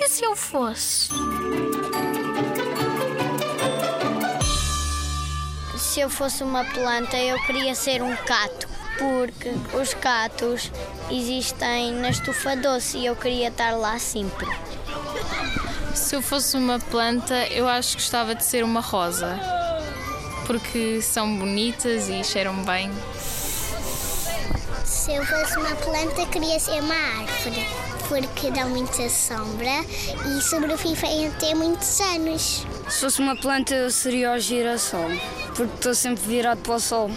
E se eu fosse? Se eu fosse uma planta, eu queria ser um cato, porque os catos existem na estufa doce e eu queria estar lá sempre. Se eu fosse uma planta, eu acho que gostava de ser uma rosa, porque são bonitas e cheiram bem. Se eu fosse uma planta, queria ser uma árvore, porque dá muita sombra e sobrevivem até muitos anos. Se fosse uma planta, eu seria o girassol, porque estou sempre virado para o sol.